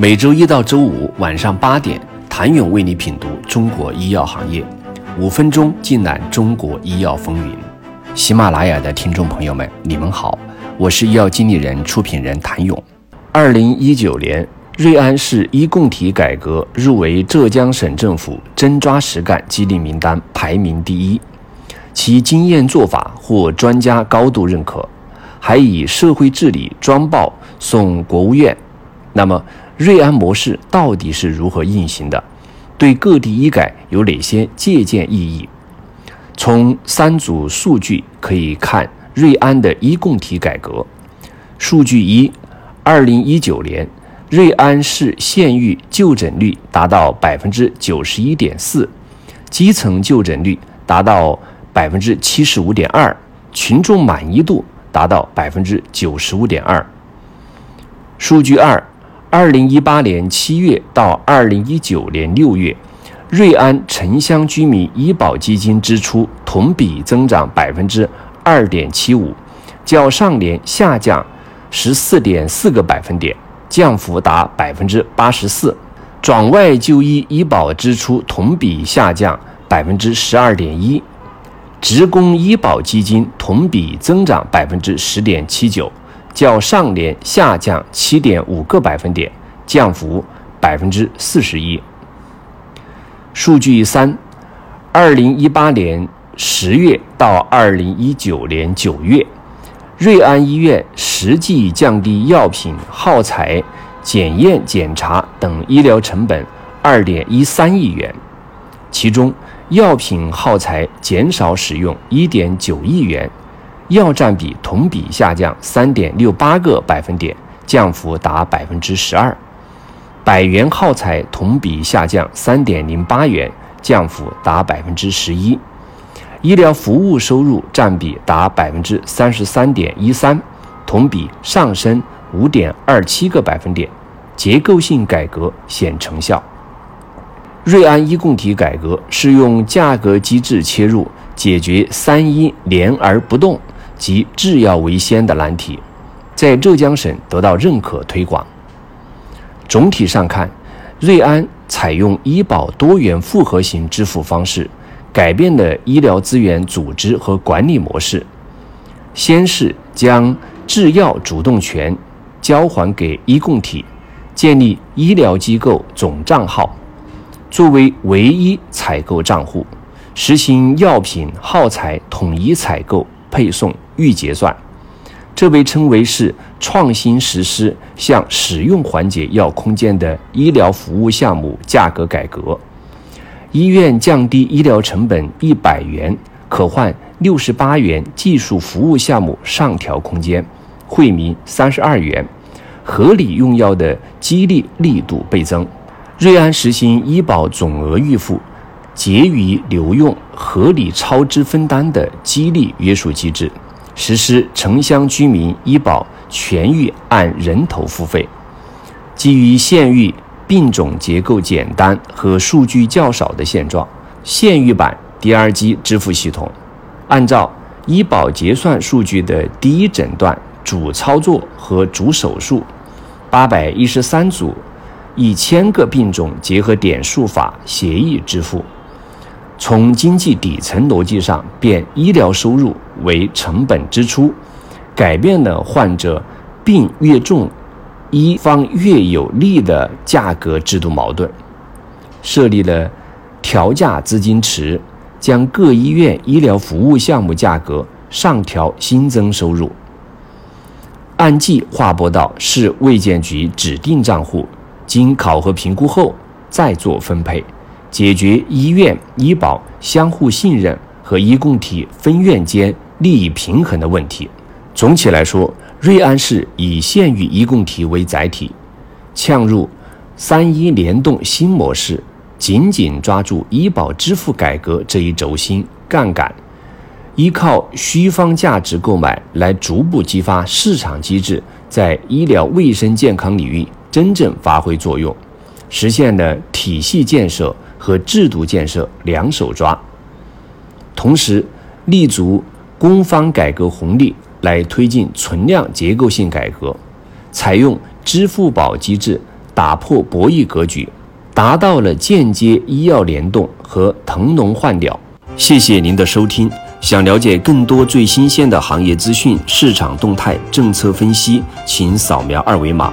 每周一到周五晚上八点，谭勇为你品读中国医药行业，五分钟尽览中国医药风云。喜马拉雅的听众朋友们，你们好，我是医药经理人、出品人谭勇。二零一九年，瑞安市医共体改革入围浙江省政府真抓实干激励名单，排名第一，其经验做法获专家高度认可，还以社会治理专报送国务院。那么，瑞安模式到底是如何运行的？对各地医改有哪些借鉴意义？从三组数据可以看瑞安的医共体改革。数据一：二零一九年，瑞安市县域就诊率达到百分之九十一点四，基层就诊率达到百分之七十五点二，群众满意度达到百分之九十五点二。数据二。二零一八年七月到二零一九年六月，瑞安城乡居民医保基金支出同比增长百分之二点七五，较上年下降十四点四个百分点，降幅达百分之八十四。转外就医医保支出同比下降百分之十二点一，职工医保基金同比增长百分之十点七九。较上年下降七点五个百分点，降幅百分之四十一。数据三：二零一八年十月到二零一九年九月，瑞安医院实际降低药品耗材、检验检查等医疗成本二点一三亿元，其中药品耗材减少使用一点九亿元。药占比同比下降三点六八个百分点，降幅达百分之十二；百元耗材同比下降三点零八元，降幅达百分之十一；医疗服务收入占比达百分之三十三点一三，同比上升五点二七个百分点，结构性改革显成效。瑞安医供体改革是用价格机制切入，解决三医连而不动。及制药为先的难题，在浙江省得到认可推广。总体上看，瑞安采用医保多元复合型支付方式，改变了医疗资源组织和管理模式。先是将制药主动权交还给医共体，建立医疗机构总账号作为唯一采购账户，实行药品耗材统一采购配送。预结算，这被称为是创新实施向使用环节要空间的医疗服务项目价格改革。医院降低医疗成本一百元，可换六十八元技术服务项目上调空间，惠民三十二元，合理用药的激励力度倍增。瑞安实行医保总额预付、结余留用、合理超支分担的激励约束机制。实施城乡居民医保全域按人头付费，基于县域病种结构简单和数据较少的现状，县域版 DRG 支付系统，按照医保结算数据的第一诊断、主操作和主手术，八百一十三组一千个病种结合点数法协议支付。从经济底层逻辑上变医疗收入为成本支出，改变了患者病越重，一方越有利的价格制度矛盾，设立了调价资金池，将各医院医疗服务项目价格上调新增收入，按计划拨到市卫健局指定账户，经考核评估后再做分配。解决医院医保相互信任和医共体分院间利益平衡的问题。总体来说，瑞安市以县域医共体为载体，嵌入三医联动新模式，紧紧抓住医保支付改革这一轴心杠杆，依靠虚方价值购买来逐步激发市场机制在医疗卫生健康领域真正发挥作用，实现了体系建设。和制度建设两手抓，同时立足工方改革红利来推进存量结构性改革，采用支付宝机制打破博弈格局，达到了间接医药联动和腾笼换鸟。谢谢您的收听。想了解更多最新鲜的行业资讯、市场动态、政策分析，请扫描二维码